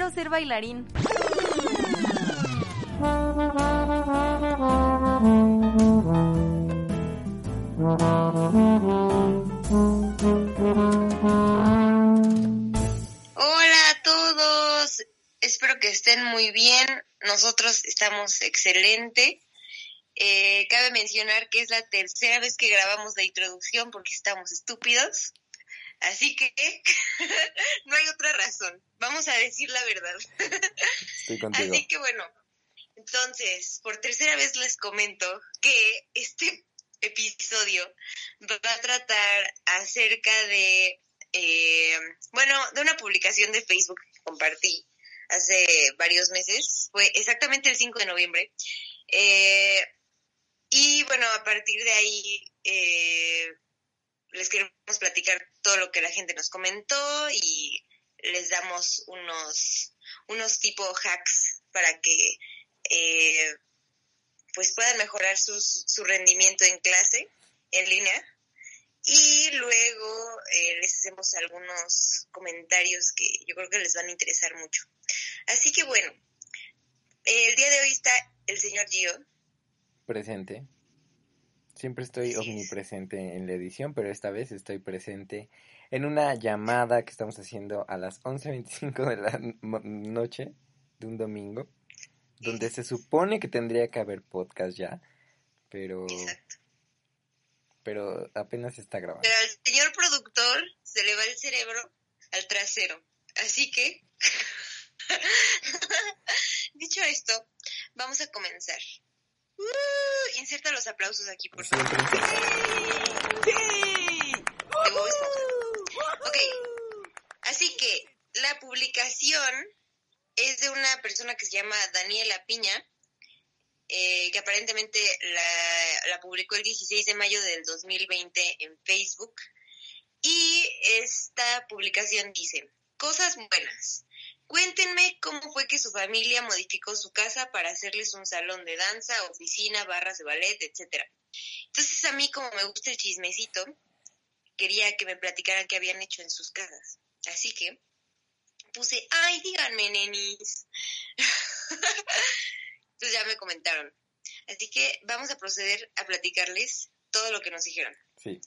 quiero ser bailarín. Hola a todos, espero que estén muy bien. Nosotros estamos excelente. Eh, cabe mencionar que es la tercera vez que grabamos la introducción porque estamos estúpidos. Así que no hay otra razón. Vamos a decir la verdad. Estoy contigo. Así que bueno, entonces, por tercera vez les comento que este episodio va a tratar acerca de, eh, bueno, de una publicación de Facebook que compartí hace varios meses. Fue exactamente el 5 de noviembre. Eh, y bueno, a partir de ahí eh, les queremos platicar todo lo que la gente nos comentó y les damos unos, unos tipo hacks para que eh, pues puedan mejorar sus, su rendimiento en clase, en línea. Y luego eh, les hacemos algunos comentarios que yo creo que les van a interesar mucho. Así que bueno, el día de hoy está el señor Gio. Presente. Siempre estoy omnipresente en la edición, pero esta vez estoy presente en una llamada que estamos haciendo a las 11.25 de la noche de un domingo, donde se supone que tendría que haber podcast ya, pero, Exacto. pero apenas está grabando. Pero al señor productor se le va el cerebro al trasero. Así que, dicho esto, vamos a comenzar. Uh, inserta los aplausos aquí, por favor. Bob Esponja. Ok, así que la publicación es de una persona que se llama Daniela Piña, eh, que aparentemente la, la publicó el 16 de mayo del 2020 en Facebook. Y esta publicación dice, cosas buenas. Cuéntenme cómo fue que su familia modificó su casa para hacerles un salón de danza, oficina, barras de ballet, etcétera. Entonces a mí como me gusta el chismecito, quería que me platicaran qué habían hecho en sus casas. Así que puse, ay, díganme, nenis. Entonces ya me comentaron. Así que vamos a proceder a platicarles todo lo que nos dijeron. Sí.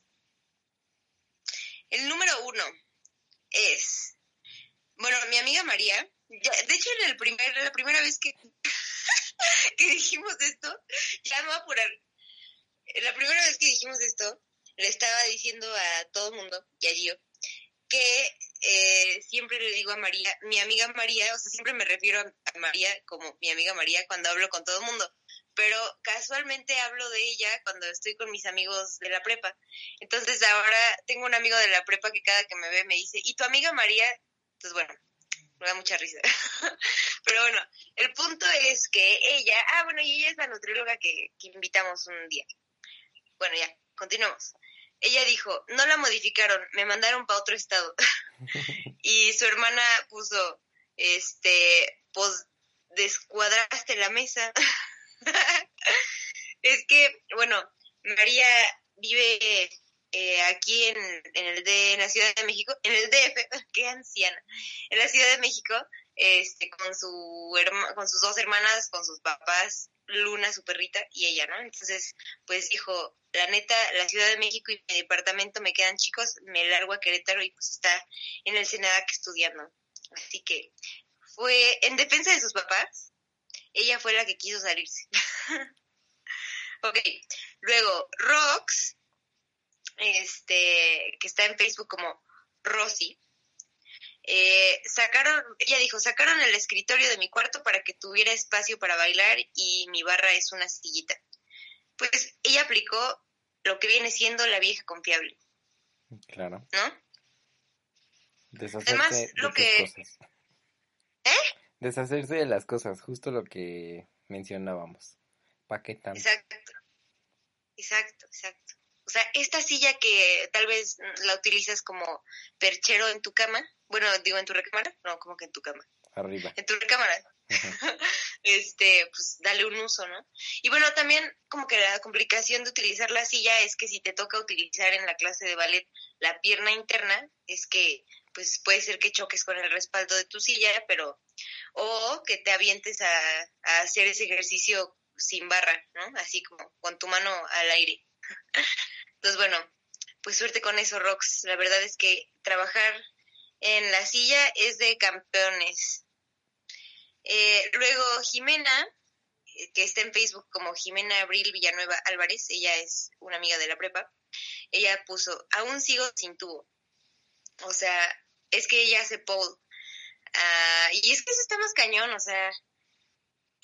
El número uno es, mi amiga María, ya- de hecho en el primer, la primera vez que, que dijimos esto, ya me voy a apurar. La primera vez que dijimos esto, le estaba diciendo a todo el mundo y a Gio que eh, siempre le digo a María, mi amiga María, o sea, siempre me refiero a María como mi amiga María cuando hablo con todo el mundo, pero casualmente hablo de ella cuando estoy con mis amigos de la prepa. Entonces ahora tengo un amigo de la prepa que cada que me ve me dice, ¿y tu amiga María? Entonces bueno, me da mucha risa. Pero bueno, el punto es que ella, ah bueno, y ella es la nutrióloga que, que invitamos un día. Bueno, ya, continuamos. Ella dijo, no la modificaron, me mandaron para otro estado. y su hermana puso, este, pues descuadraste la mesa. es que, bueno, María vive eh, aquí en, en el de en la Ciudad de México, en el DF, qué anciana, en la Ciudad de México, este, con su herma- con sus dos hermanas, con sus papás, Luna, su perrita, y ella, ¿no? Entonces, pues dijo, la neta, la Ciudad de México y mi departamento me quedan chicos, me largo a Querétaro y pues está en el Senac estudiando. Así que fue en defensa de sus papás, ella fue la que quiso salirse. ok, luego Rox, este, que está en Facebook como Rosy, eh, sacaron, ella dijo, sacaron el escritorio de mi cuarto para que tuviera espacio para bailar y mi barra es una sillita. Pues ella aplicó lo que viene siendo la vieja confiable, Claro. ¿no? Deshacerse Además, de lo que- cosas. ¿Eh? Deshacerse de las cosas, justo lo que mencionábamos. ¿Para qué tanto? Exacto. Exacto, exacto. O sea, esta silla que tal vez la utilizas como perchero en tu cama, bueno, digo en tu recámara, no, como que en tu cama, Arriba. en tu recámara, este, pues dale un uso, ¿no? Y bueno, también como que la complicación de utilizar la silla es que si te toca utilizar en la clase de ballet la pierna interna, es que pues puede ser que choques con el respaldo de tu silla, pero, o que te avientes a, a hacer ese ejercicio sin barra, ¿no? Así como con tu mano al aire. Entonces, bueno, pues suerte con eso, Rox. La verdad es que trabajar en la silla es de campeones. Eh, luego, Jimena, eh, que está en Facebook como Jimena Abril Villanueva Álvarez, ella es una amiga de la prepa, ella puso, aún sigo sin tubo. O sea, es que ella hace pole. Ah, y es que eso está más cañón, o sea,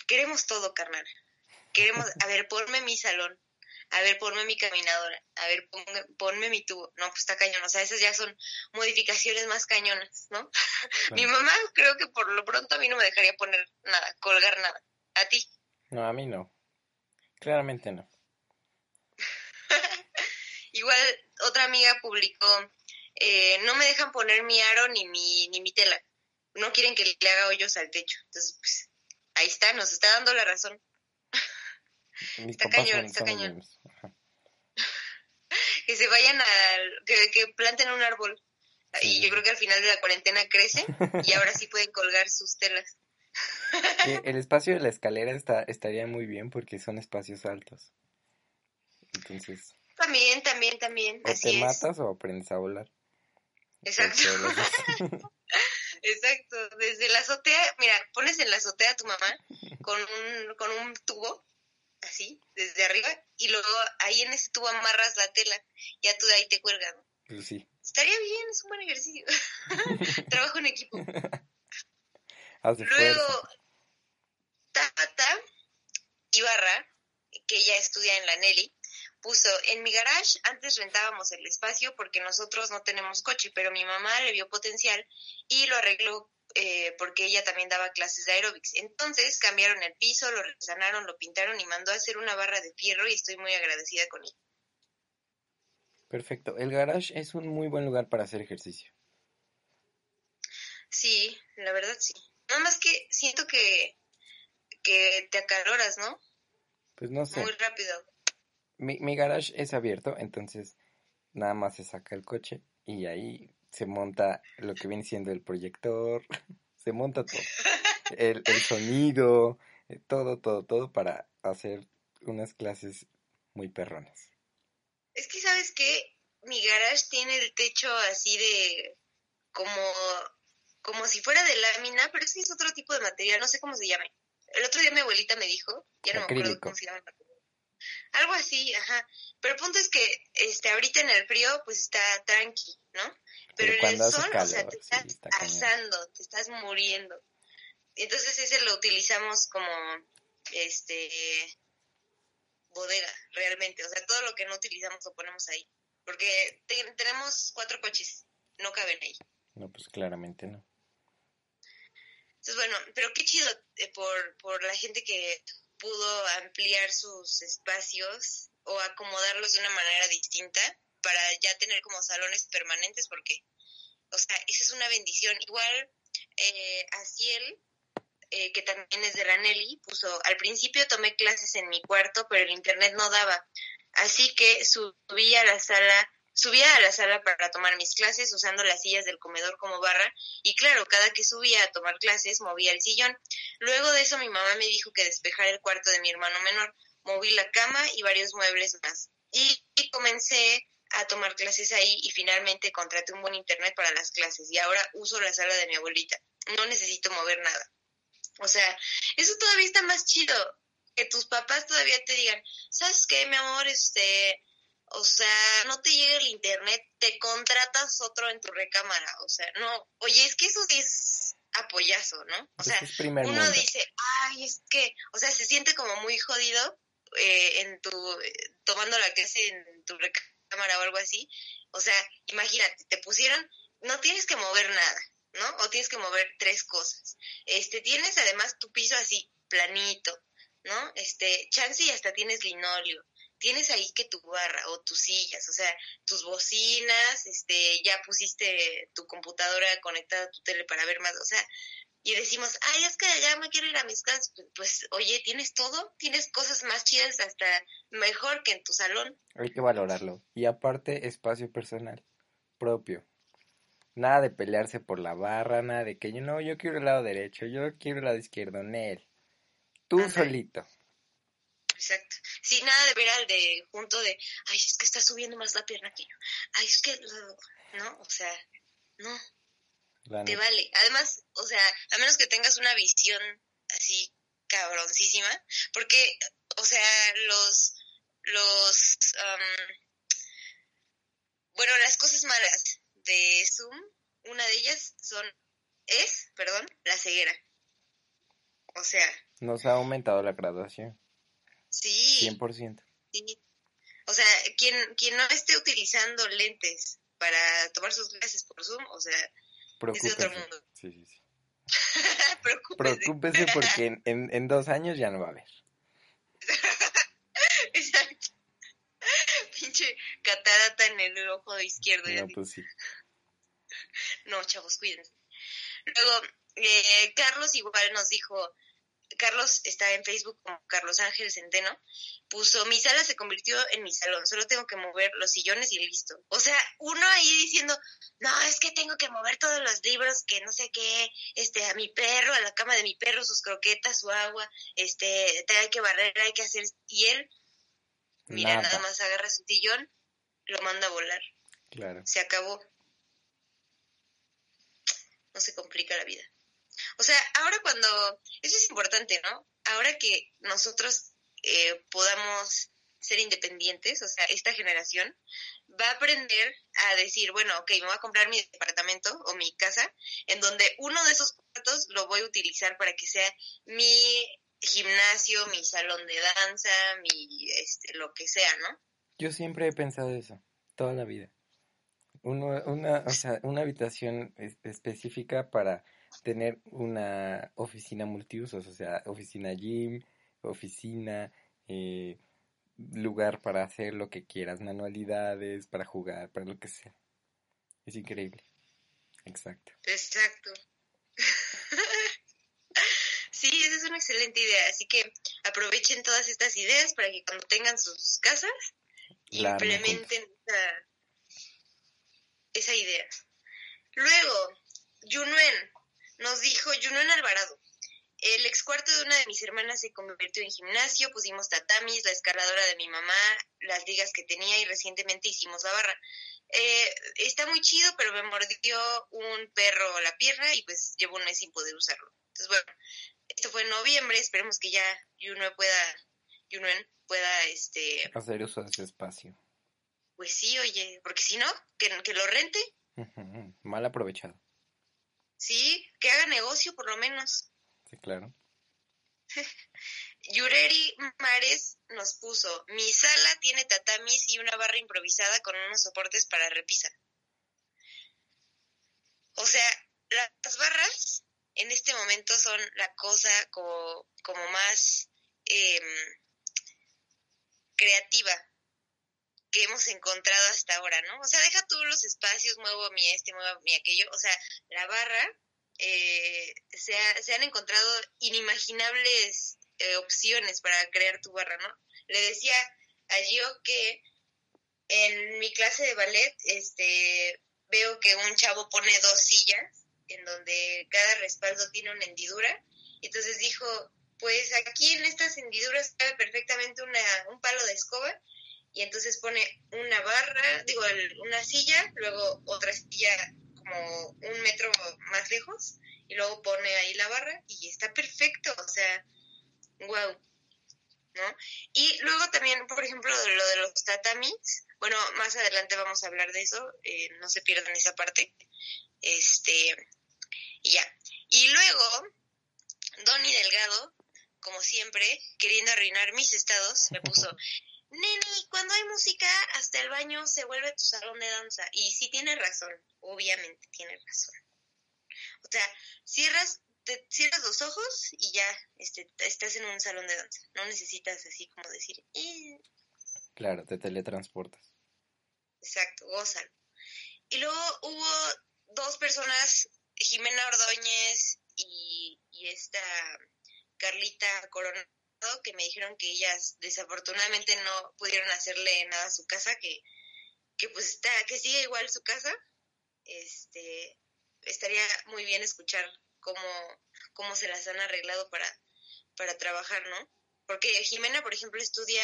queremos todo, carnal. Queremos, a ver, ponme mi salón, a ver, ponme mi caminadora, a ver, ponme, mi tubo. No, pues está cañón, o sea, esas ya son modificaciones más cañonas, ¿no? mi mamá creo que por lo pronto a mí no me dejaría poner nada, colgar nada. ¿A ti? No, a mí no. Claramente no. Igual otra amiga publicó, eh, no me dejan poner mi aro ni mi, ni mi tela. No quieren que le haga hoyos al techo. Entonces, pues, ahí está, nos está dando la razón. está cañón, está cañón. Que se vayan a, que, que planten un árbol. Y yo creo que al final de la cuarentena crece y ahora sí pueden colgar sus telas. el espacio de la escalera está, estaría muy bien porque son espacios altos. Entonces. También, también, también. O te matas o aprendes a volar. Exacto. Exacto. Desde la azotea, mira, pones en la azotea a tu mamá con un, con un tubo, así, desde arriba, y luego ahí en ese tubo amarras la tela, ya tú de ahí te cuelgas. Pues sí. Estaría bien, es un buen ejercicio. Trabajo en equipo. Luego, Tata Ibarra, que ya estudia en la Nelly, puso, en mi garage antes rentábamos el espacio porque nosotros no tenemos coche, pero mi mamá le vio potencial y lo arregló eh, porque ella también daba clases de aerobics. Entonces cambiaron el piso, lo resanaron, lo pintaron y mandó a hacer una barra de fierro y estoy muy agradecida con ella. Perfecto. El garage es un muy buen lugar para hacer ejercicio. Sí, la verdad sí. Nada más que siento que, que te acaloras, ¿no? Pues no sé. Muy rápido. Mi, mi garage es abierto, entonces nada más se saca el coche y ahí se monta lo que viene siendo el proyector, se monta todo. El, el sonido, eh, todo, todo, todo para hacer unas clases muy perronas. Es que, ¿sabes qué? Mi garage tiene el techo así de como como si fuera de lámina, pero ese es otro tipo de material, no sé cómo se llame. El otro día mi abuelita me dijo, ya no me acuerdo cómo se llama. Algo así, ajá. Pero el punto es que este ahorita en el frío pues está tranqui, ¿no? Pero, en el sol, o sea, te estás asando, te estás muriendo. Entonces ese lo utilizamos como este bodega, realmente. O sea, todo lo que no utilizamos lo ponemos ahí. Porque tenemos cuatro coches, no caben ahí. No, pues claramente no. Entonces, bueno, pero qué chido eh, por, por la gente que pudo ampliar sus espacios o acomodarlos de una manera distinta para ya tener como salones permanentes, porque, o sea, esa es una bendición. Igual, eh, Asiel, eh, que también es de la Nelly, puso, al principio tomé clases en mi cuarto, pero el internet no daba, así que subí a la sala Subía a la sala para tomar mis clases usando las sillas del comedor como barra y claro, cada que subía a tomar clases movía el sillón. Luego de eso mi mamá me dijo que despejara el cuarto de mi hermano menor. Moví la cama y varios muebles más. Y, comencé a tomar clases ahí y finalmente contraté un buen internet para las clases y ahora uso la sala de mi abuelita. No necesito mover nada. O sea, eso todavía está más chido. Que tus papás todavía te digan, ¿sabes qué, mi amor? Este, o sea, no te llega el internet, te contratas otro en tu recámara, o sea, no, oye, es que eso sí es apoyazo, ¿no? O sea, uno dice, ay, es que, o sea, se siente como muy jodido eh, en tu, tomando la clase en tu recámara o algo así, o sea, imagínate, te pusieron, no tienes que mover nada, ¿no? O tienes que mover tres cosas. Este, tienes además tu piso así, planito, ¿no? Este, chance y hasta tienes linoleo tienes ahí que tu barra o tus sillas, o sea, tus bocinas, este, ya pusiste tu computadora conectada a tu tele para ver más, o sea, y decimos, ay, es que ya me quiero ir a mis casas, pues, pues, oye, tienes todo, tienes cosas más chidas hasta mejor que en tu salón. Hay que valorarlo. Y aparte, espacio personal, propio. Nada de pelearse por la barra, nada de que yo no, yo quiero el lado derecho, yo quiero el lado izquierdo, Nel. Tú solito. Exacto. Sí, nada de ver al de junto de, ay, es que está subiendo más la pierna que yo. Ay, es que, no, o sea, no. Te vale. Además, o sea, a menos que tengas una visión así cabroncísima, porque, o sea, los, los, bueno, las cosas malas de Zoom, una de ellas son, es, perdón, la ceguera. O sea. Nos ha aumentado la graduación. Sí. 100%. Sí. O sea, quien, quien no esté utilizando lentes para tomar sus clases por Zoom, o sea, es de otro mundo. Sí, sí, sí. Preocúpese. porque en, en, dos años ya no va a haber. Exacto. Pinche catarata en el ojo izquierdo. No, pues sí. No, chavos, cuídense. Luego, eh, Carlos igual nos dijo, Carlos está en Facebook como Carlos Ángel Centeno, puso, mi sala se convirtió en mi salón, solo tengo que mover los sillones y listo. O sea, uno ahí diciendo, no, es que tengo que mover todos los libros, que no sé qué, este, a mi perro, a la cama de mi perro, sus croquetas, su agua, este, te hay que barrer, hay que hacer, y él, mira, nada más agarra su sillón, lo manda a volar. Claro. Se acabó. No se complica la vida. O sea, ahora cuando, eso es importante, ¿no? Ahora que nosotros eh, podamos ser independientes, o sea, esta generación va a aprender a decir, bueno, ok, me voy a comprar mi departamento o mi casa, en donde uno de esos cuartos lo voy a utilizar para que sea mi gimnasio, mi salón de danza, mi, este, lo que sea, ¿no? Yo siempre he pensado eso, toda la vida. Uno, una, o sea, una habitación específica para tener una oficina multiusos, o sea, oficina gym, oficina, eh, lugar para hacer lo que quieras, manualidades, para jugar, para lo que sea. Es increíble. Exacto. Exacto. sí, esa es una excelente idea. Así que aprovechen todas estas ideas para que cuando tengan sus casas, implementen esa, esa idea. Luego, Yunuen, nos dijo Junón Alvarado. El ex cuarto de una de mis hermanas se convirtió en gimnasio, pusimos tatamis, la escaladora de mi mamá, las ligas que tenía y recientemente hicimos la barra. Eh, está muy chido, pero me mordió un perro la pierna y pues llevo un mes sin poder usarlo. Entonces, bueno, esto fue en noviembre, esperemos que ya Junuen pueda, Junuen pueda, este... Hacer uso de ese espacio. Pues sí, oye, porque si no, que, que lo rente. Mal aprovechado. Sí, que haga negocio por lo menos. Sí, claro. Yureri Mares nos puso, mi sala tiene tatamis y una barra improvisada con unos soportes para repisa. O sea, las barras en este momento son la cosa como, como más em, creativa que hemos encontrado hasta ahora, ¿no? O sea, deja tú los espacios, muevo mi este, muevo mi aquello, o sea, la barra, eh, se, han encontrado inimaginables eh, opciones para crear tu barra, ¿no? Le decía a Gio que en mi clase de ballet, este, veo que un chavo pone dos sillas en donde cada respaldo tiene una hendidura, entonces dijo, pues aquí en estas hendiduras cabe perfectamente una, un palo de escoba y entonces pone una barra, digo, una silla, luego otra silla como un metro más lejos y luego pone ahí la barra y está perfecto, o sea, wow, ¿no? Y luego también, por ejemplo, lo de los tatamis, bueno, más adelante vamos a hablar de eso, eh, no se pierdan esa parte, este, y ya. Y luego, Donny Delgado, como siempre, queriendo arruinar mis estados, me puso, Neni, cuando hay música, hasta el baño se vuelve tu salón de danza. Y sí tiene razón, obviamente tiene razón. O sea, cierras, te, cierras los ojos y ya este, estás en un salón de danza. No necesitas así como decir... Eh". Claro, te teletransportas. Exacto, gózalo. Y luego hubo dos personas, Jimena Ordóñez y, y esta Carlita Corona que me dijeron que ellas desafortunadamente no pudieron hacerle nada a su casa, que, que pues está, que sigue igual su casa, este, estaría muy bien escuchar cómo, cómo se las han arreglado para, para trabajar, ¿no? Porque Jimena, por ejemplo, estudia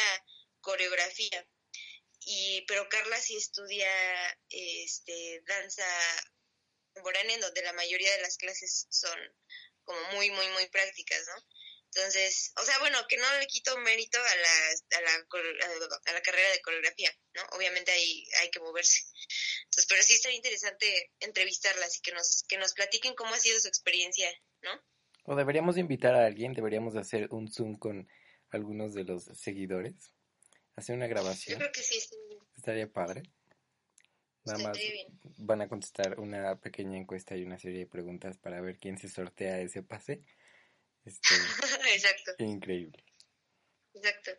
coreografía, y, pero Carla sí estudia este, danza contemporánea, en donde la mayoría de las clases son como muy, muy, muy prácticas, ¿no? Entonces, o sea, bueno, que no le quito mérito a la, a la, a la carrera de coreografía, ¿no? Obviamente hay, hay que moverse. Entonces, pero sí estaría interesante entrevistarlas y que nos, que nos platiquen cómo ha sido su experiencia, ¿no? O deberíamos invitar a alguien, deberíamos hacer un Zoom con algunos de los seguidores, hacer una grabación. Yo creo que sí, sí. Estaría padre. Nada más van a contestar una pequeña encuesta y una serie de preguntas para ver quién se sortea ese pase. Este, Exacto. Increíble. Exacto.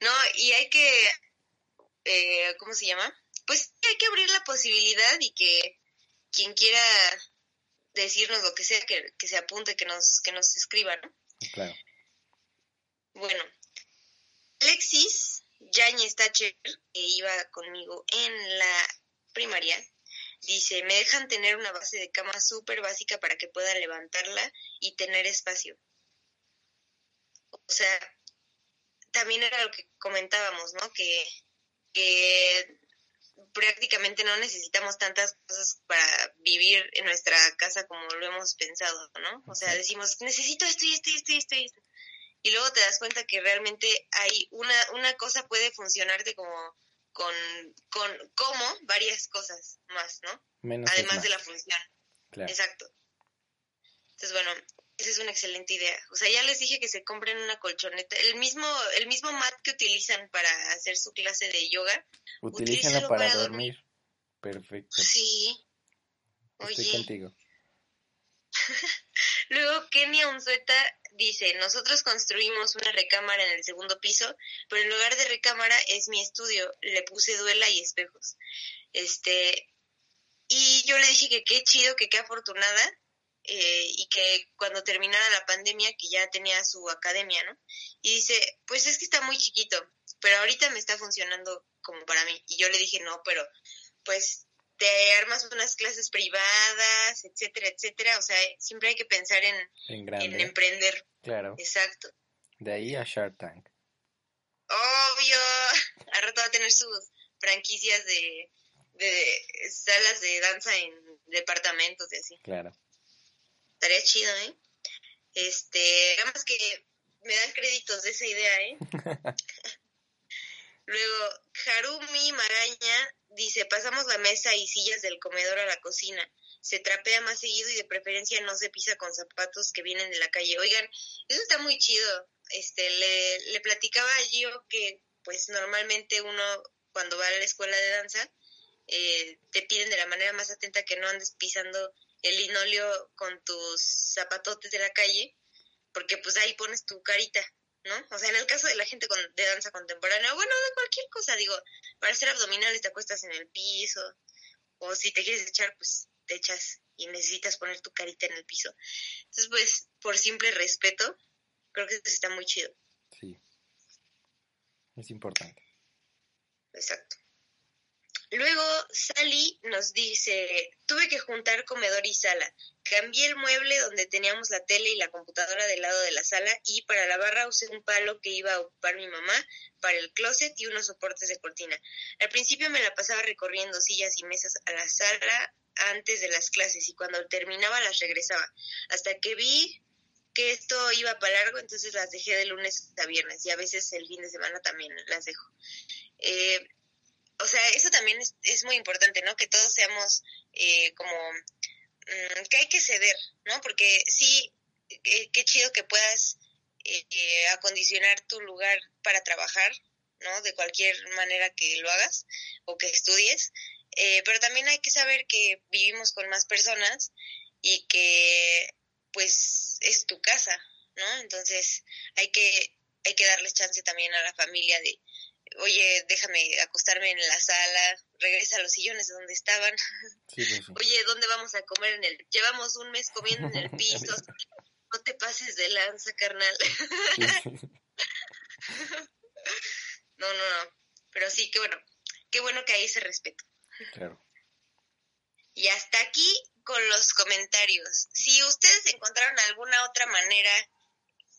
No, y hay que, eh, ¿cómo se llama? Pues hay que abrir la posibilidad y que quien quiera decirnos lo que sea, que, que se apunte, que nos, que nos escriba, ¿no? Claro. Bueno, Alexis Yañez Tacher, que iba conmigo en la primaria, dice, me dejan tener una base de cama súper básica para que pueda levantarla y tener espacio. O sea, también era lo que comentábamos, ¿no? Que, que prácticamente no necesitamos tantas cosas para vivir en nuestra casa como lo hemos pensado, ¿no? O sea, decimos, necesito esto y esto y esto y esto y esto. Y luego te das cuenta que realmente hay una, una cosa puede funcionarte como con, con como varias cosas más, ¿no? Además de la función. Exacto. Entonces, bueno, esa es una excelente idea. O sea, ya les dije que se compren una colchoneta. El mismo, el mismo mat que utilizan para hacer su clase de yoga. Utilízalo para, dormir. Perfecto. Sí. Estoy contigo. Luego Kenia Unzueta dice, nosotros construimos una recámara en el segundo piso, pero en lugar de recámara es mi estudio. Le puse duela y espejos. Este, y yo le dije que qué chido, que qué afortunada, eh, y que cuando terminara la pandemia, que ya tenía su academia, ¿no? Y dice, pues es que está muy chiquito, pero ahorita me está funcionando como para mí. Y yo le dije, no, pero pues te armas unas clases privadas, etcétera, etcétera. O sea, siempre hay que pensar en, en, emprender. Claro. Exacto. De ahí a Shark Tank. Obvio. A rato va a tener sus franquicias de, de salas de danza en departamentos y así. Claro. Estaría chido, ¿eh? Este, nada más que me dan créditos de esa idea, ¿eh? Luego, Harumi Magaña dice, pasamos la mesa y sillas del comedor a la cocina. Se trapea más seguido y de preferencia no se pisa con zapatos que vienen de la calle. Oigan, eso está muy chido. Este, le, le platicaba a Gio que, pues, normalmente uno, cuando va a la escuela de danza, eh, te piden de la manera más atenta que no andes pisando el linoleo con tus zapatotes de la calle, porque pues ahí pones tu carita, ¿no? O sea, en el caso de la gente con, de danza contemporánea, bueno, de cualquier cosa, digo, para hacer abdominales te acuestas en el piso, o si te quieres echar, pues te echas y necesitas poner tu carita en el piso. Entonces, pues, por simple respeto, creo que eso está muy chido. Sí. Es importante. Exacto. Luego Sally nos dice, tuve que juntar comedor y sala. Cambié el mueble donde teníamos la tele y la computadora del lado de la sala y para la barra usé un palo que iba a ocupar mi mamá para el closet y unos soportes de cortina. Al principio me la pasaba recorriendo sillas y mesas a la sala antes de las clases y cuando terminaba las regresaba. Hasta que vi que esto iba para largo, entonces las dejé de lunes a viernes y a veces el fin de semana también las dejo. Eh, o sea, eso también es, muy importante, ¿no? Que todos seamos eh, como mm, que hay que ceder, ¿no? Porque sí, eh, qué chido que puedas eh, acondicionar tu lugar para trabajar, ¿no? De cualquier manera que lo hagas o que estudies, pero también hay que saber que vivimos con más personas y que pues es tu casa, ¿no? Entonces hay que hay que darles chance también a la familia de oye, déjame acostarme en la sala, regresa a los sillones donde estaban. Oye, ¿dónde vamos a comer en el? Llevamos un mes comiendo en el piso. no te pases de lanza, carnal. no, no, no. Pero sí, qué bueno. Qué bueno que hay ese respeto. Claro. Y hasta aquí con los comentarios. Si ustedes encontraron alguna otra manera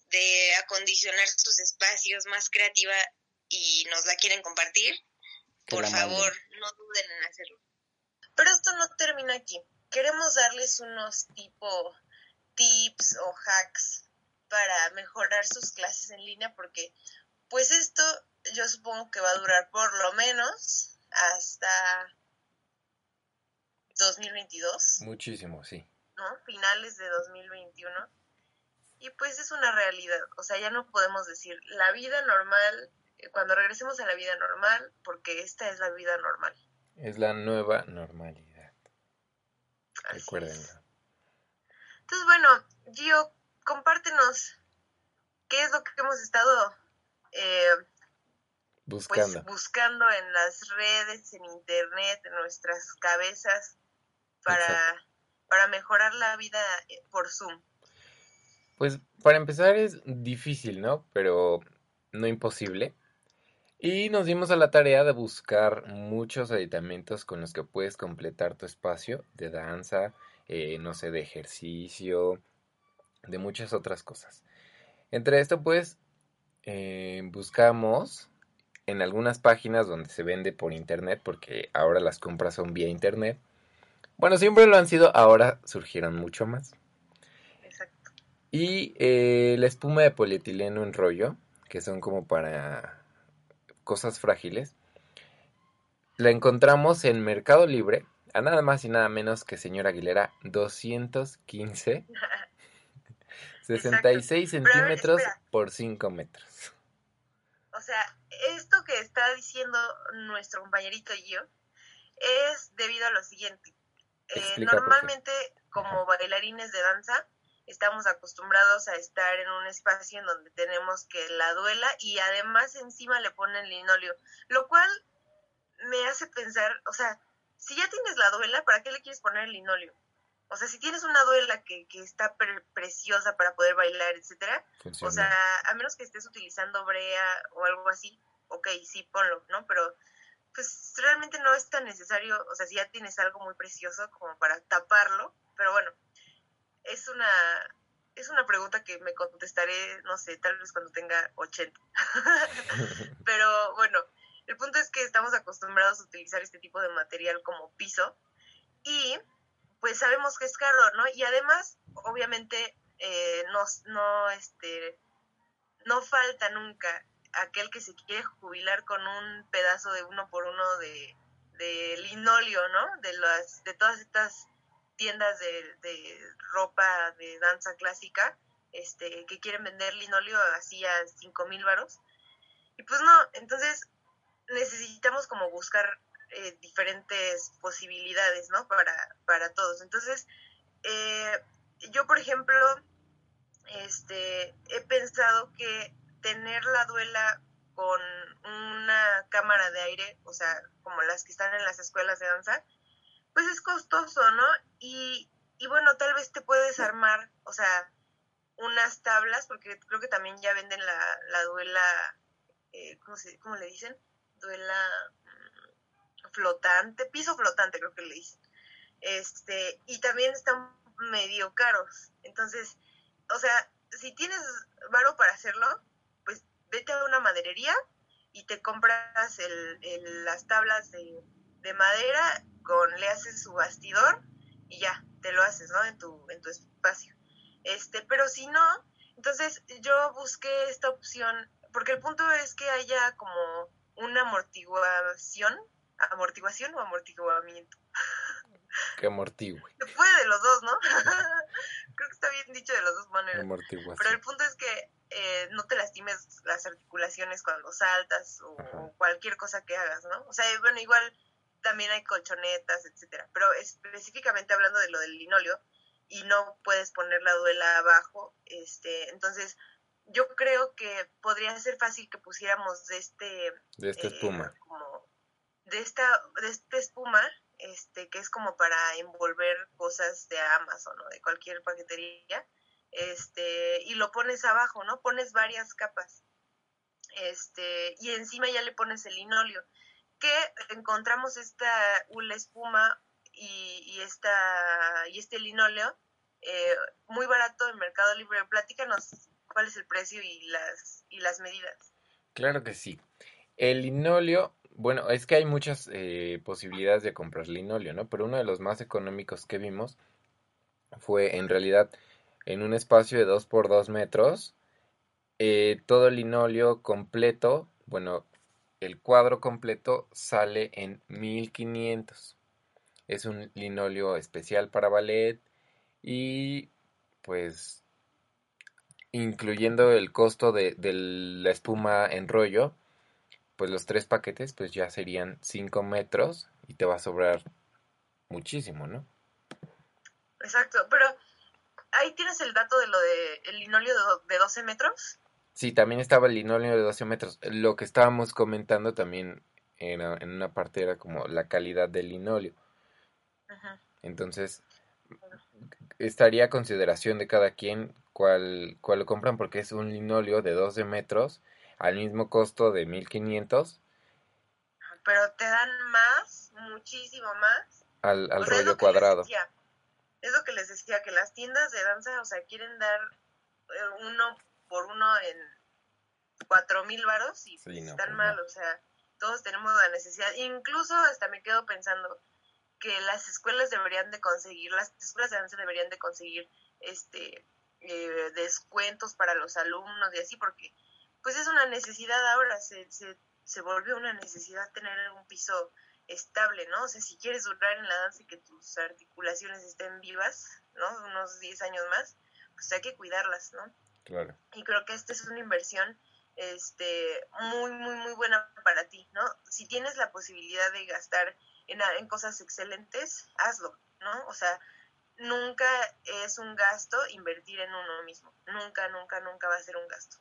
de acondicionar sus espacios más creativa y nos la quieren compartir, por favor, no duden en hacerlo. Pero esto no termina aquí. Queremos darles unos tipo tips o hacks para mejorar sus clases en línea porque pues esto yo supongo que va a durar por lo menos hasta 2022. Muchísimo, sí. ¿No? Finales de 2021. Y pues es una realidad, o sea, ya no podemos decir la vida normal, cuando regresemos a la vida normal, porque esta es la vida normal. Es la nueva normalidad. Recuérdenlo. Entonces, bueno, Gio, compártenos qué es lo que hemos estado eh, buscando. Pues, buscando en las redes, en internet, en nuestras cabezas, para, para mejorar la vida eh, por Zoom. Pues para empezar es difícil, ¿no? Pero no imposible. Y nos dimos a la tarea de buscar muchos aditamentos con los que puedes completar tu espacio de danza, eh, no sé, de ejercicio, de muchas otras cosas. Entre esto, pues, eh, buscamos en algunas páginas donde se vende por internet, porque ahora las compras son vía internet. Bueno, siempre lo han sido, ahora surgieron mucho más. Y eh, la espuma de polietileno en rollo, que son como para cosas frágiles, la encontramos en Mercado Libre a nada más y nada menos que señora Aguilera 215 66 centímetros por 5 metros. O sea, esto que está diciendo nuestro compañerito y yo es debido a lo siguiente. Eh, normalmente, como bailarines de danza, estamos acostumbrados a estar en un espacio en donde tenemos que la duela y además encima le ponen linoleo, lo cual me hace pensar, o sea, si ya tienes la duela, ¿para qué le quieres poner el linoleo? O sea, si tienes una duela que, que está preciosa para poder bailar, etcétera, o sea, a menos que estés utilizando brea o algo así, ok, sí, ponlo, ¿no? Pero pues realmente no es tan necesario, o sea, si ya tienes algo muy precioso como para taparlo, pero bueno, es una, es una pregunta que me contestaré, no sé, tal vez cuando tenga 80. Pero bueno, el punto es que estamos acostumbrados a utilizar este tipo de material como piso y pues sabemos que es caro, ¿no? Y además, obviamente, eh, no, no, este, no falta nunca aquel que se quiere jubilar con un pedazo de uno por uno de, de linolio, ¿no? De, las, de todas estas tiendas de, ropa de danza clásica este, que quieren vender linoleo así a cinco mil varos. Y pues no, entonces necesitamos como buscar eh, diferentes posibilidades, ¿no? Para, para todos. Entonces, eh, yo, por ejemplo, este, he pensado que tener la duela con una cámara de aire, o sea, como las que están en las escuelas de danza, pues es costoso, ¿no? Y, y bueno, tal vez te puedes armar, o sea, unas tablas, porque creo que también ya venden la, la duela, eh, ¿cómo, se, ¿cómo le dicen? Duela mm, flotante, piso flotante creo que le dicen. Este, y también están medio caros. Entonces, o sea, si tienes varo para hacerlo, pues vete a una maderería y te compras el, el, las tablas de, de madera con le haces su bastidor y ya, te lo haces, ¿no? En tu, en tu espacio. Este, pero si no, entonces yo busqué esta opción, porque el punto es que haya como una amortiguación, amortiguación o amortiguamiento. Que amortigue. Se puede de los dos, ¿no? Creo que está bien dicho de las dos maneras. Pero el punto es que eh, no te lastimes las articulaciones cuando saltas o, cualquier cosa que hagas, ¿no? O sea, bueno, igual también hay colchonetas, etcétera. Pero específicamente hablando de lo del linóleo, y no puedes poner la duela abajo, este, entonces yo creo que podría ser fácil que pusiéramos de este de esta eh, espuma. como de esta de esta espuma este que es como para envolver cosas de Amazon o de cualquier paquetería este y lo pones abajo no pones varias capas este y encima ya le pones el linóleo que encontramos esta hula espuma y, esta, y este linóleo eh, muy barato en Mercado Libre. Platícanos cuál es el precio y las, y las medidas. Claro que sí. El linóleo, bueno, es que hay muchas eh, posibilidades de comprar linóleo, ¿no? Pero uno de los más económicos que vimos fue en realidad en un espacio de 2 por 2 metros, eh, todo el linóleo completo, bueno, el cuadro completo sale en 1500. Es un linóleo especial para ballet y pues incluyendo el costo de, de, la espuma en rollo, pues los tres paquetes pues ya serían 5 metros y te va a sobrar muchísimo, ¿no? Exacto, pero ahí tienes el dato de lo de el linóleo de, 12 metros. Sí, también estaba el linóleo de 12 metros. Lo que estábamos comentando también era, en una parte era como la calidad del linóleo. Entonces, estaría a consideración de cada quien cuál, cuál lo compran porque es un linóleo de 12 metros al mismo costo de 1500. Pero te dan más, muchísimo más. Al, al rollo cuadrado. es lo que les decía, que las tiendas de danza, o sea, quieren dar eh, uno por uno en cuatro mil varos y están pues mal, o sea, todos tenemos la necesidad. Incluso hasta me quedo pensando, que las escuelas deberían de conseguir, las escuelas de danza deberían de conseguir este eh, descuentos para los alumnos y así, porque pues es una necesidad ahora, se, se, se volvió una necesidad tener un piso estable, ¿no? O sea, si quieres durar en la danza y que tus articulaciones estén vivas, ¿no? Unos 10 años más, pues hay que cuidarlas, ¿no? Y creo que esta es una inversión este muy muy muy buena para ti, ¿no? Si tienes la posibilidad de gastar en, cosas excelentes, hazlo, ¿no? O sea, nunca es un gasto invertir en uno mismo. Nunca, nunca, nunca va a ser un gasto.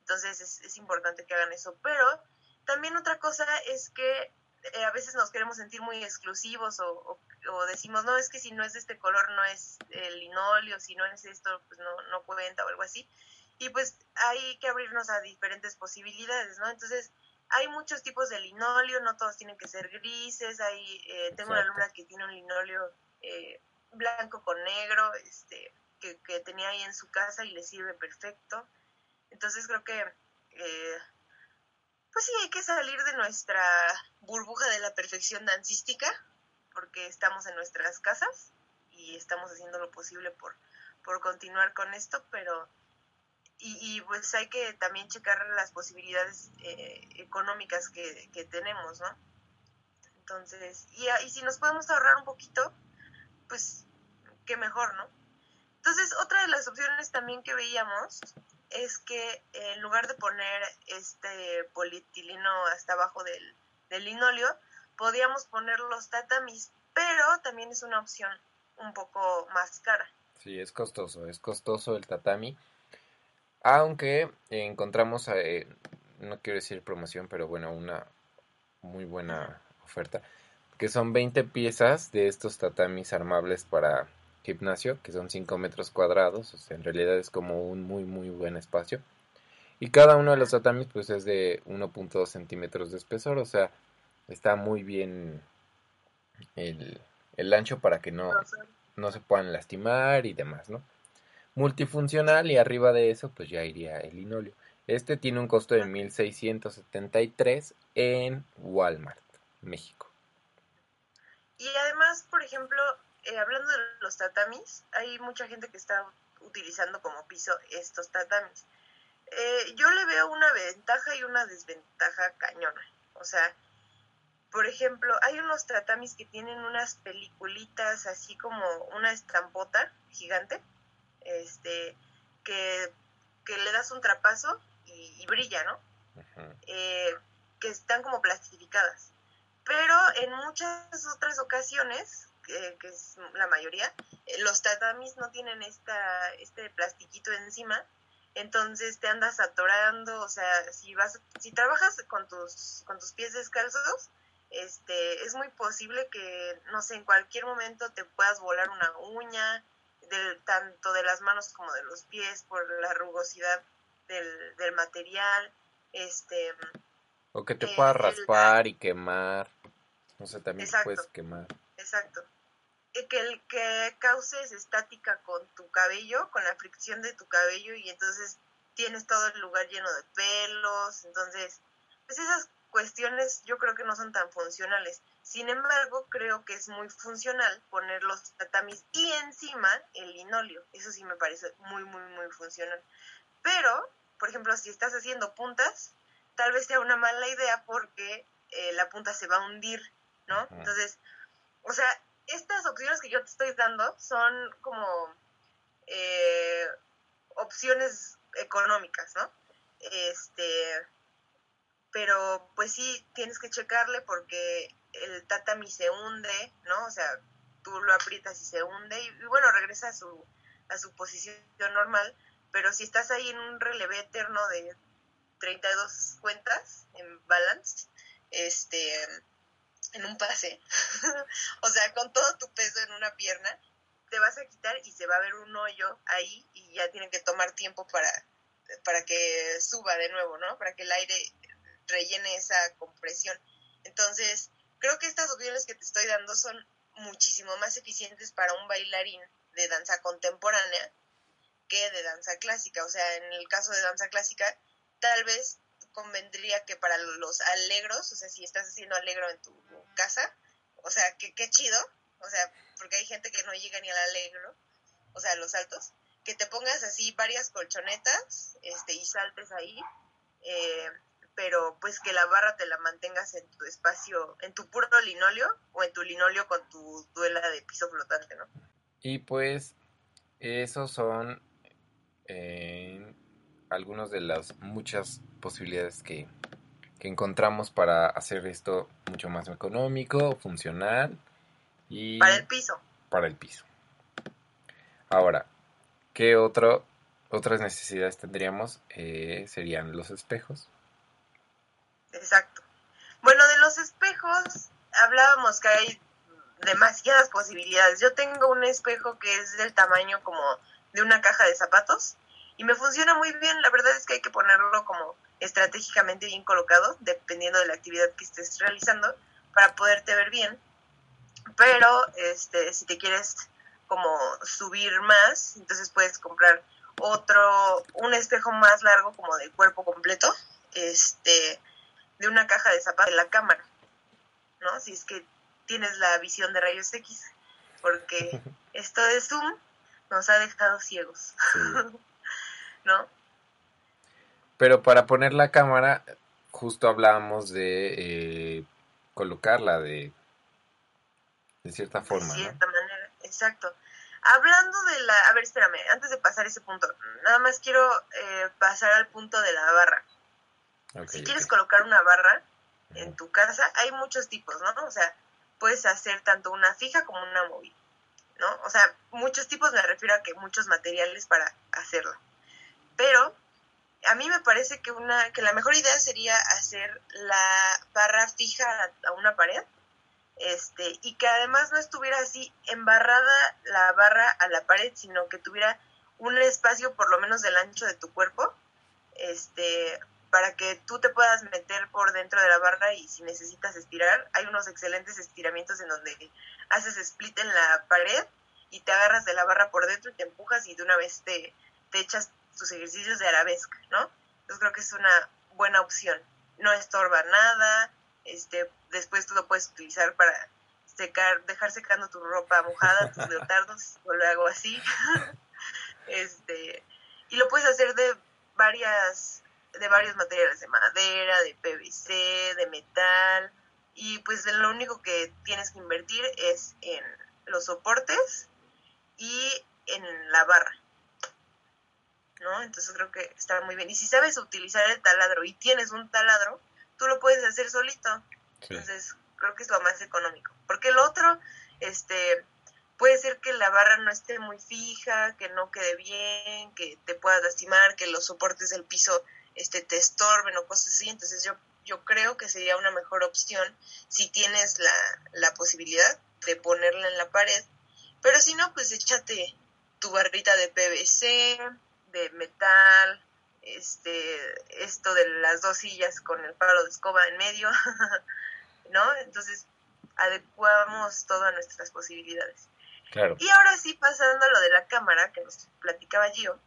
Entonces es, importante que hagan eso. Pero también otra cosa es que eh, a veces nos queremos sentir muy exclusivos o, decimos, no, es que si no es de este color no es el linóleo, si no es esto, pues no, no cuenta o algo así. Y pues hay que abrirnos a diferentes posibilidades, ¿no? Entonces, hay muchos tipos de linóleo, no todos tienen que ser grises, hay, eh, tengo una alumna que tiene un linóleo eh, blanco con negro, este, que, que, tenía ahí en su casa y le sirve perfecto. Entonces creo que, eh, pues sí, hay que salir de nuestra burbuja de la perfección dancística, porque estamos en nuestras casas y estamos haciendo lo posible por, por continuar con esto, pero y, pues hay que también checar las posibilidades eh, económicas que, tenemos, ¿no? Entonces, y, y si nos podemos ahorrar un poquito, pues qué mejor, ¿no? Entonces, otra de las opciones también que veíamos es que en lugar de poner este polietileno hasta abajo del, del linóleo, podíamos poner los tatamis, pero también es una opción un poco más cara. Sí, es costoso, es costoso el tatami aunque encontramos, eh, no quiero decir promoción, pero bueno, una muy buena oferta. Que son 20 piezas de estos tatamis armables para gimnasio, que son 5 metros cuadrados. O sea, en realidad es como un muy, muy buen espacio. Y cada uno de los tatamis pues es de 1.2 centímetros de espesor. O sea, está muy bien el, el ancho para que no, no se puedan lastimar y demás, ¿no? multifuncional y arriba de eso pues ya iría el linóleo. Este tiene un costo de 1673 en Walmart, México. Y además, por ejemplo, eh, hablando de los tatamis, hay mucha gente que está utilizando como piso estos tatamis. Eh, yo le veo una ventaja y una desventaja cañona. O sea, por ejemplo, hay unos tatamis que tienen unas peliculitas así como una estampota gigante este, que, le das un trapazo y, brilla, ¿no? Eh, que están como plastificadas. Pero en muchas otras ocasiones, que es la mayoría, eh, los tatamis no tienen esta, este plastiquito encima, entonces te andas atorando, o sea, si vas, si trabajas con tus, con tus pies descalzos, este, es muy posible que, no sé, en cualquier momento te puedas volar una uña, tanto de las manos como de los pies por la rugosidad del, del material. Este, o que te pueda raspar y quemar. O sea, también puedes quemar. Exacto. Que el que causes estática con tu cabello, con la fricción de tu cabello y entonces tienes todo el lugar lleno de pelos, entonces pues esas cuestiones yo creo que no son tan funcionales. Sin embargo, creo que es muy funcional poner los tatamis y encima el linoleo. Eso sí me parece muy, muy, muy funcional. Pero, por ejemplo, si estás haciendo puntas, tal vez sea una mala idea porque eh, la punta se va a hundir, ¿no? Entonces, o sea, estas opciones que yo te estoy dando son como eh, opciones económicas, ¿no? Este, pero pues sí, tienes que checarle porque el tatami se hunde, ¿no? O sea, tú lo aprietas y se hunde y, bueno, regresa a su, a su posición normal, pero si estás ahí en un relevé eterno de 32 cuentas en balance, este, en un pase, o sea, con todo tu peso en una pierna, te vas a quitar y se va a ver un hoyo ahí y ya tienen que tomar tiempo para, para que suba de nuevo, ¿no? Para que el aire rellene esa compresión. Entonces, creo que estas opciones que te estoy dando son muchísimo más eficientes para un bailarín de danza contemporánea que de danza clásica. O sea, en el caso de danza clásica, tal vez convendría que para los alegros, o sea, si estás haciendo alegro en tu casa, o sea, que qué chido, o sea, porque hay gente que no llega ni al alegro, o sea, los altos, que te pongas así varias colchonetas este, y saltes ahí, eh, pero pues que la barra te la mantengas en tu espacio, en tu puro linóleo o en tu linóleo con tu duela de piso flotante, ¿no? Y pues esos son eh, algunas de las muchas posibilidades que, que encontramos para hacer esto mucho más económico, funcional y... Para el piso. Para el piso. Ahora, ¿qué otro, otras necesidades tendríamos? Eh, serían los espejos. Exacto. Bueno, de los espejos hablábamos que hay demasiadas posibilidades. Yo tengo un espejo que es del tamaño como de una caja de zapatos y me funciona muy bien. La verdad es que hay que ponerlo como estratégicamente bien colocado, dependiendo de la actividad que estés realizando, para poderte ver bien. Pero este, si te quieres como subir más, entonces puedes comprar otro, un espejo más largo como de cuerpo completo, este, de una caja de zapatos de la cámara, ¿no? Si es que tienes la visión de rayos X, porque esto de Zoom nos ha dejado ciegos, ¿no? Pero para poner la cámara, justo hablábamos de eh, colocarla de, de cierta forma. De cierta manera, exacto. Hablando de la... A ver, espérame, antes de pasar ese punto, nada más quiero eh, pasar al punto de la barra si quieres colocar una barra en tu casa, hay muchos tipos, ¿no? O sea, puedes hacer tanto una fija como una móvil, ¿no? O sea, muchos tipos me refiero a que muchos materiales para hacerla. Pero a mí me parece que una que la mejor idea sería hacer la barra fija a, una pared este y que además no estuviera así embarrada la barra a la pared sino que tuviera un espacio por lo menos del ancho de tu cuerpo este para que tú te puedas meter por dentro de la barra y si necesitas estirar, hay unos excelentes estiramientos en donde haces split en la pared y te agarras de la barra por dentro y te empujas y de una vez te, te echas tus ejercicios de arabesca, ¿no? Entonces creo que es una buena opción. No estorba nada, este, después tú lo puedes utilizar para secar, dejar secando tu ropa mojada, tus leotardos, o lo hago así. este, y lo puedes hacer de varias de varios materiales, de madera, de PVC, de metal, y pues lo único que tienes que invertir es en los soportes y en la barra. ¿No? Entonces creo que está muy bien. Y si sabes utilizar el taladro y tienes un taladro, tú lo puedes hacer solito. Entonces creo que es lo más económico. Porque el otro, este, puede ser que la barra no esté muy fija, que no quede bien, que te pueda lastimar, que los soportes del piso este, te estorben o cosas así. Entonces yo, yo creo que sería una mejor opción si tienes la, la posibilidad de ponerla en la pared. Pero si no, pues échate tu barrita de PVC, de metal, este, esto de las dos sillas con el palo de escoba en medio, ¿no? Entonces adecuamos todas nuestras posibilidades. Claro. Y ahora sí, pasando a lo de la cámara que nos platicaba Gio,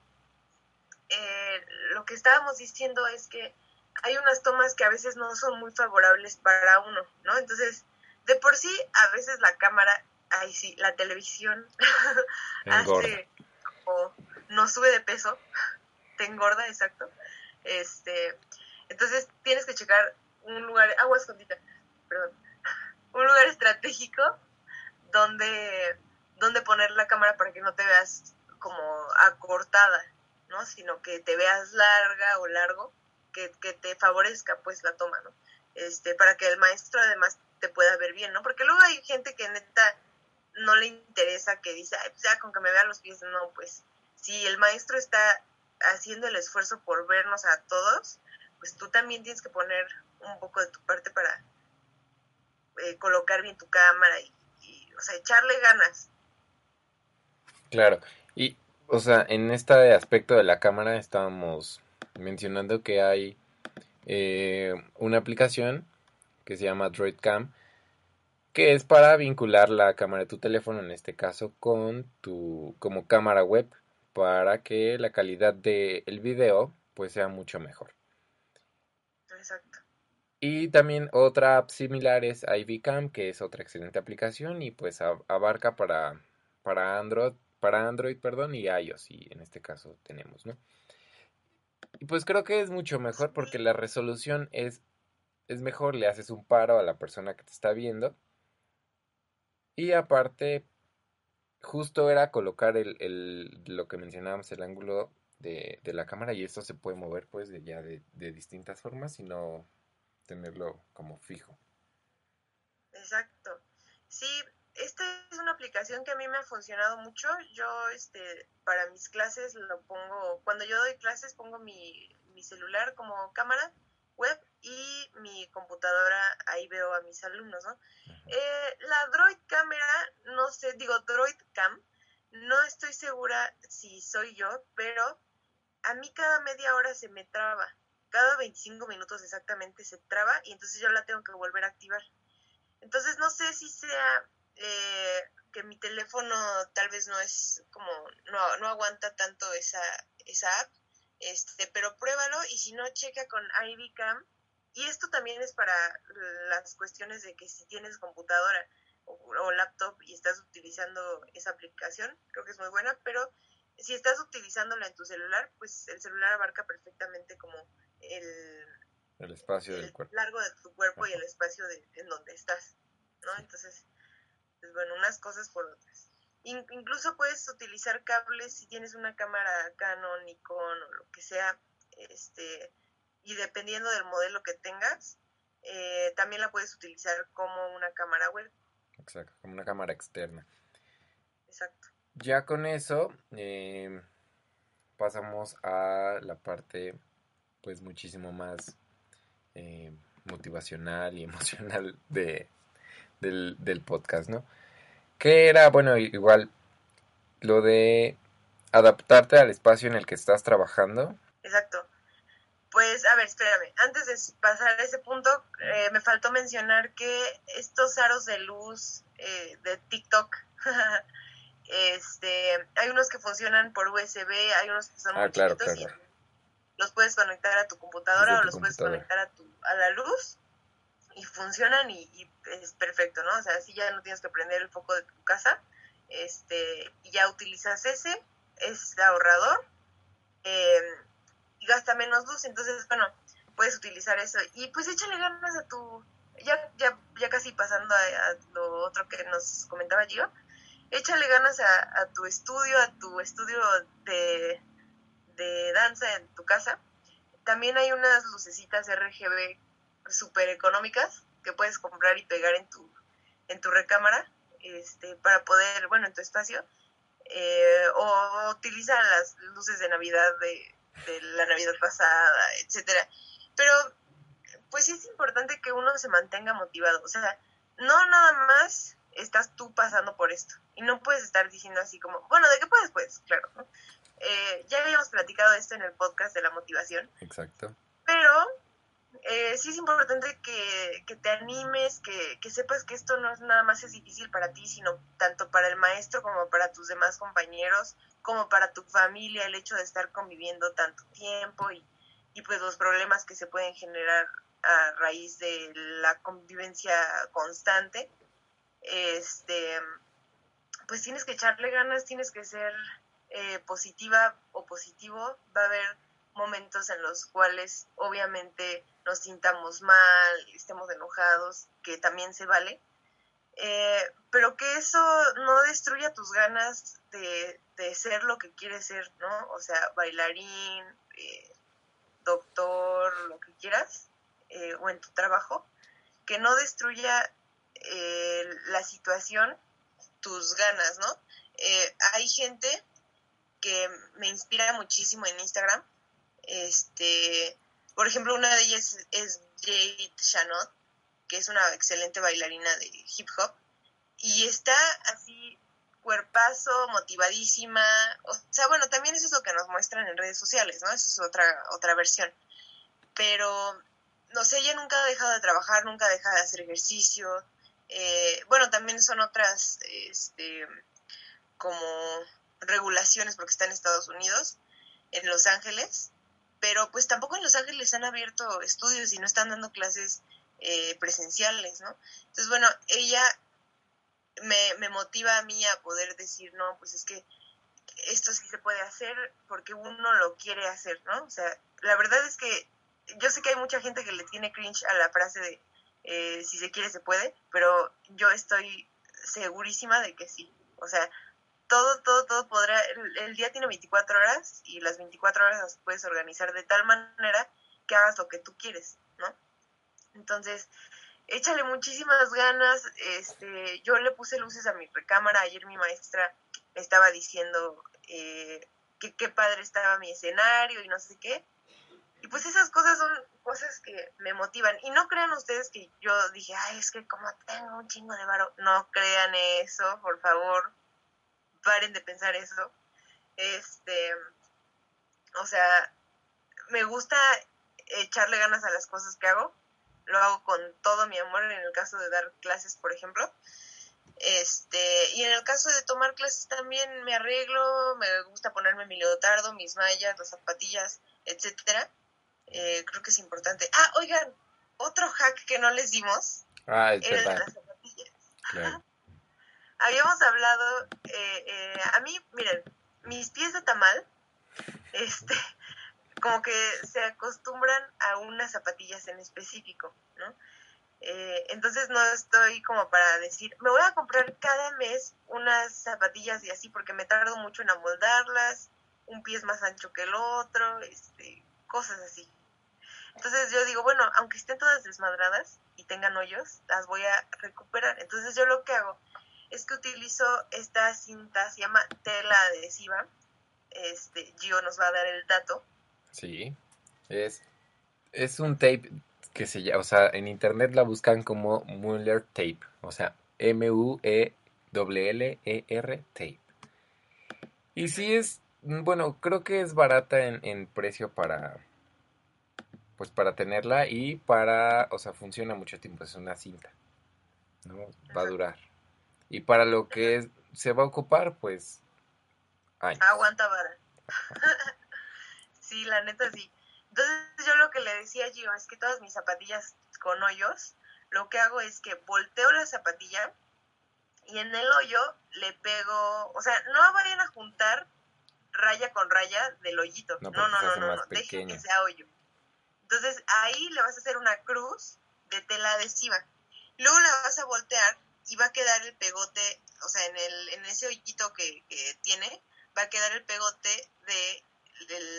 eh, lo que estábamos diciendo es que hay unas tomas que a veces no son muy favorables para uno, ¿no? Entonces, de por sí, a veces la cámara, ay sí, la televisión hace no sube de peso, te engorda, exacto. Este, entonces tienes que checar un lugar, agua escondida, perdón, un lugar estratégico donde, donde poner la cámara para que no te veas como acortada, ¿no? Sino que te veas larga o largo, que, que te favorezca pues la toma, ¿no? Este, para que el maestro además te pueda ver bien, ¿no? Porque luego hay gente que neta no le interesa, que dice, Ay, pues ya con que me vea los pies, no, pues si el maestro está haciendo el esfuerzo por vernos a todos, pues tú también tienes que poner un poco de tu parte para eh, colocar bien tu cámara y, o sea, echarle ganas. Claro, y, o sea, en este aspecto de la cámara estábamos mencionando que hay eh, una aplicación que se llama DroidCam, que es para vincular la cámara de tu teléfono, en este caso, con tu como cámara web para que la calidad del el video pues sea mucho mejor. Exacto. Y también otra app similar es iVcam, que es otra excelente aplicación y pues abarca para, para Android, para Android, perdón, y iOS, y en este caso tenemos, ¿no? Y pues creo que es mucho mejor porque la resolución es, es mejor, le haces un paro a la persona que te está viendo. Y aparte, justo era colocar el, el, lo que mencionábamos, el ángulo de, de, la cámara y esto se puede mover pues de ya de, de, distintas formas y no tenerlo como fijo. Exacto. Sí, esta es una aplicación que a mí me ha funcionado mucho. Yo este para mis clases lo pongo, cuando yo doy clases pongo mi, mi celular como cámara web y mi computadora, ahí veo a mis alumnos, ¿no? Eh, la Droid Camera, no sé, digo Droid Cam, no estoy segura si soy yo, pero a mí cada media hora se me traba, cada 25 minutos exactamente se traba y entonces yo la tengo que volver a activar. Entonces no sé si sea eh, que mi teléfono tal vez no es como, no, no aguanta tanto esa, esa app, este, pero pruébalo y si no, checa con iVcam. Y esto también es para las cuestiones de que si tienes computadora o, o, laptop y estás utilizando esa aplicación, creo que es muy buena, pero si estás utilizándola en tu celular, pues el celular abarca perfectamente como el, el espacio el del cuerpo. largo de tu cuerpo Ajá. y el espacio de, en donde estás, ¿no? Sí. Entonces, pues bueno, unas cosas por otras. Incluso puedes utilizar cables si tienes una cámara Canon, Nikon o lo que sea, este, y dependiendo del modelo que tengas, eh, también la puedes utilizar como una cámara web. Exacto, como una cámara externa. Exacto. Ya con eso eh, pasamos a la parte pues muchísimo más eh, motivacional y emocional de, del, del podcast, ¿no? que era, bueno, igual lo de adaptarte al espacio en el que estás trabajando. Exacto. Pues, a ver, espérame, antes de pasar a ese punto, eh, me faltó mencionar que estos aros de luz eh, de TikTok, este, hay unos que funcionan por USB, hay unos que son ah, muy claro, chiquitos claro. y los puedes conectar a tu computadora o los computadora. puedes conectar a, tu, a la luz y funcionan y, y, es perfecto, ¿no? O sea, así ya no tienes que prender el foco de tu casa, este, y ya utilizas ese, es ahorrador, eh, gasta menos luz, entonces, bueno, puedes utilizar eso. Y pues échale ganas a tu, ya, ya, ya casi pasando a, lo otro que nos comentaba Gio, échale ganas a, a tu estudio, a tu estudio de, de danza en tu casa. También hay unas lucecitas RGB súper económicas que puedes comprar y pegar en tu, en tu recámara este, para poder, bueno, en tu espacio, eh, o utilizar las luces de Navidad de, de la Navidad pasada, etcétera. Pero, pues sí es importante que uno se mantenga motivado, o sea, no nada más estás tú pasando por esto y no puedes estar diciendo así como, bueno, ¿de qué puedes? Pues, claro, ¿no? eh, ya habíamos platicado esto en el podcast de la motivación. Exacto. Pero eh, sí es importante que, que te animes, que, que, sepas que esto no es nada más es difícil para ti, sino tanto para el maestro como para tus demás compañeros, como para tu familia, el hecho de estar conviviendo tanto tiempo y, y pues los problemas que se pueden generar a raíz de la convivencia constante. Este, pues tienes que echarle ganas, tienes que ser eh, positiva o positivo. Va a haber momentos en los cuales obviamente nos sintamos mal, estemos enojados, que también se vale, eh, pero que eso no destruya tus ganas de, ser lo que quieres ser, ¿no? O sea, bailarín, eh, doctor, lo que quieras, eh, o en tu trabajo, que no destruya la situación tus ganas, ¿no? hay gente que me inspira muchísimo en Instagram, este, por ejemplo, una de ellas es Jade Shanot, que es una excelente bailarina de hip hop, y está así cuerpazo, motivadísima, o sea, bueno, también eso es lo que nos muestran en redes sociales, ¿no? Eso es otra, otra versión. Pero, no sé, ella nunca ha dejado de trabajar, nunca ha dejado de hacer ejercicio. Eh, bueno, también son otras, este, como regulaciones porque está en Estados Unidos, en Los Ángeles, pero pues tampoco en Los Ángeles han abierto estudios y no están dando clases eh, presenciales, ¿no? Entonces, bueno, ella me, me motiva a mí a poder decir, no, pues es que esto sí se puede hacer porque uno lo quiere hacer, ¿no? O sea, la verdad es que yo sé que hay mucha gente que le tiene cringe a la frase de eh, si se quiere se puede, pero yo estoy segurísima de que sí. O sea, todo, todo, todo podrá, el, día tiene 24 horas y las 24 horas las puedes organizar de tal manera que hagas lo que tú quieres. Entonces, échale muchísimas ganas, este, yo le puse luces a mi recámara, ayer mi maestra me estaba diciendo eh, que qué padre estaba mi escenario y no sé qué, y pues esas cosas son cosas que me motivan. Y no crean ustedes que yo dije, ay, es que como tengo un chingo de varo. No crean eso, por favor paren de pensar eso. Este, o sea, me gusta echarle ganas a las cosas que hago. Lo hago con todo mi amor en el caso de dar clases, por ejemplo. Este, y en el caso de tomar clases también me arreglo, me gusta ponerme mi leotardo, mis mallas, las zapatillas, etcétera. Eh, creo que es importante. Ah, oigan, otro hack que no les dimos. Ah, es verdad. las zapatillas habíamos hablado, eh, eh, a mí, miren, mis pies de tamal, este, como que se acostumbran a unas zapatillas en específico, ¿no? Eh, entonces no estoy como para decir, me voy a comprar cada mes unas zapatillas y así porque me tardo mucho en amoldarlas, un pie es más ancho que el otro, este, cosas así. Entonces yo digo, bueno, aunque estén todas desmadradas y tengan hoyos, las voy a recuperar. Entonces yo lo que hago es que utilizo esta cinta, se llama tela adhesiva. Este, Gio nos va a dar el dato. Sí, es, es un tape que se llama, o sea, en internet la buscan como Muller Tape, o sea, M-U-E-L-L-E-R Tape. Y sí es, bueno, creo que es barata en, en precio para, pues para tenerla y para, o sea, funciona mucho tiempo, es una cinta, ¿no? Va a durar. Y para lo que se va a ocupar, pues... Aguanta vara. Sí, la neta sí. Entonces yo lo que le decía a Gio es que todas mis zapatillas con hoyos, lo que hago es que volteo la zapatilla y en el hoyo le pego, o sea, no vayan a juntar raya con raya del hoyito. No, no, no, no, no, no. dejen que sea hoyo. Entonces ahí le vas a hacer una cruz de tela adhesiva. Luego la vas a voltear y va a quedar el pegote, o sea, en, el, en ese hoyito que, tiene, va a quedar el pegote de,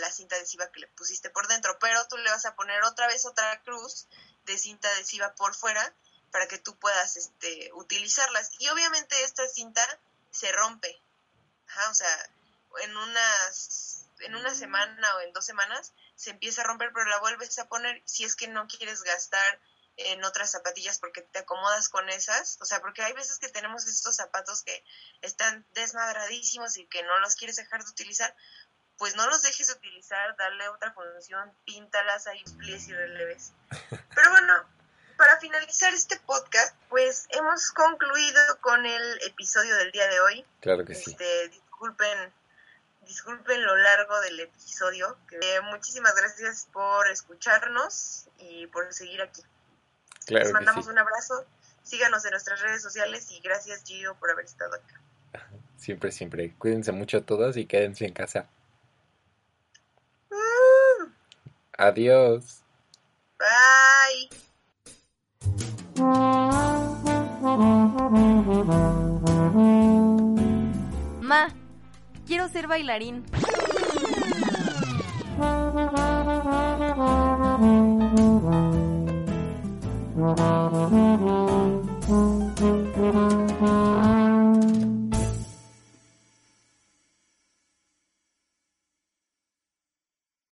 la cinta adhesiva que le pusiste por dentro, pero tú le vas a poner otra vez otra cruz de cinta adhesiva por fuera para que tú puedas este, utilizarlas. Y obviamente esta cinta se rompe, o sea, en unas en una semana o en dos semanas se empieza a romper, pero la vuelves a poner si es que no quieres gastar en otras zapatillas porque te acomodas con esas, o sea, porque hay veces que tenemos estos zapatos que están desmadradísimos y que no los quieres dejar de utilizar, pues no los dejes utilizar, darle otra función, píntalas ahí, plies y releves. Pero bueno, para finalizar este podcast, pues hemos concluido con el episodio del día de hoy. Claro que sí. Este, disculpen, disculpen lo largo del episodio. Eh, muchísimas gracias por escucharnos y por seguir aquí. Claro Les que mandamos sí. un abrazo. Síganos en nuestras redes sociales y gracias Gio por haber estado acá. Siempre, siempre. Cuídense mucho todos y quédense en casa. Adiós. Bye. Ma, quiero ser bailarín.